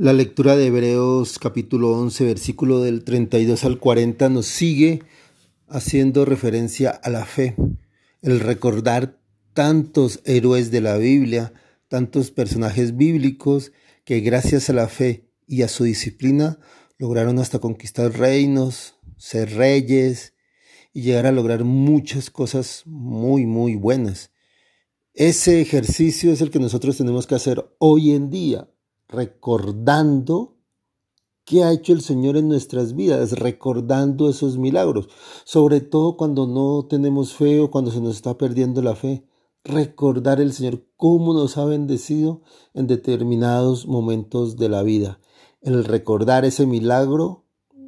La lectura de Hebreos capítulo 11, versículo del 32 al 40 nos sigue haciendo referencia a la fe, el recordar tantos héroes de la Biblia, tantos personajes bíblicos que gracias a la fe y a su disciplina lograron hasta conquistar reinos, ser reyes y llegar a lograr muchas cosas muy, muy buenas. Ese ejercicio es el que nosotros tenemos que hacer hoy en día, recordando qué ha hecho el Señor en nuestras vidas, recordando esos milagros, sobre todo cuando no tenemos fe o cuando se nos está perdiendo la fe. Recordar el Señor cómo nos ha bendecido en determinados momentos de la vida. El recordar ese milagro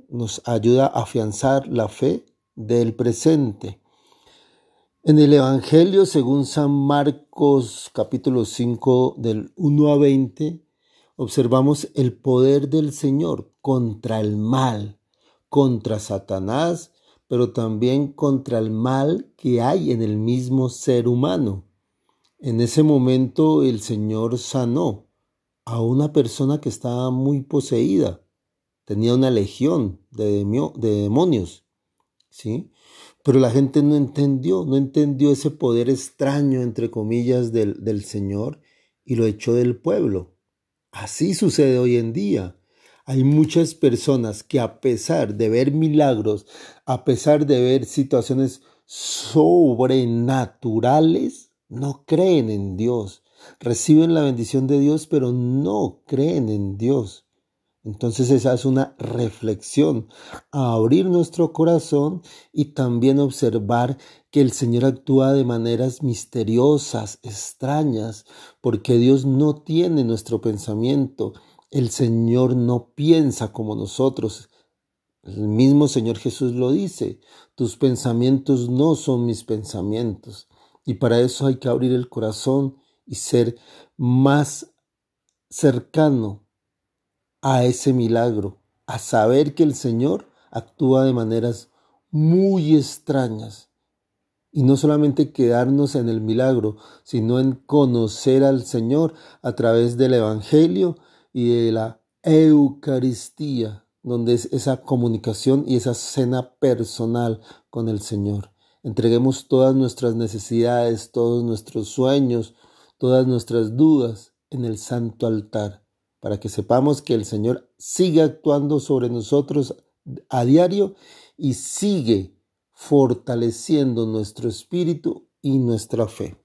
nos ayuda a afianzar la fe del presente. En el Evangelio, según San Marcos capítulo 5 del 1 a 20, observamos el poder del Señor contra el mal, contra Satanás, pero también contra el mal que hay en el mismo ser humano. En ese momento el Señor sanó a una persona que estaba muy poseída, tenía una legión de, demonios, ¿sí? Pero la gente no entendió, no entendió ese poder extraño, entre comillas, del, del Señor y lo echó del pueblo. Así sucede hoy en día. Hay muchas personas que a pesar de ver milagros, a pesar de ver situaciones sobrenaturales, no creen en Dios. Reciben la bendición de Dios, pero no creen en Dios. Entonces esa es una reflexión, a abrir nuestro corazón y también observar que el Señor actúa de maneras misteriosas, extrañas, porque Dios no tiene nuestro pensamiento, el Señor no piensa como nosotros. El mismo Señor Jesús lo dice, tus pensamientos no son mis pensamientos. Y para eso hay que abrir el corazón y ser más cercano a ese milagro, a saber que el Señor actúa de maneras muy extrañas. Y no solamente quedarnos en el milagro, sino en conocer al Señor a través del Evangelio y de la Eucaristía, donde es esa comunicación y esa cena personal con el Señor. Entreguemos todas nuestras necesidades, todos nuestros sueños, todas nuestras dudas en el santo altar para que sepamos que el Señor sigue actuando sobre nosotros a diario y sigue fortaleciendo nuestro espíritu y nuestra fe.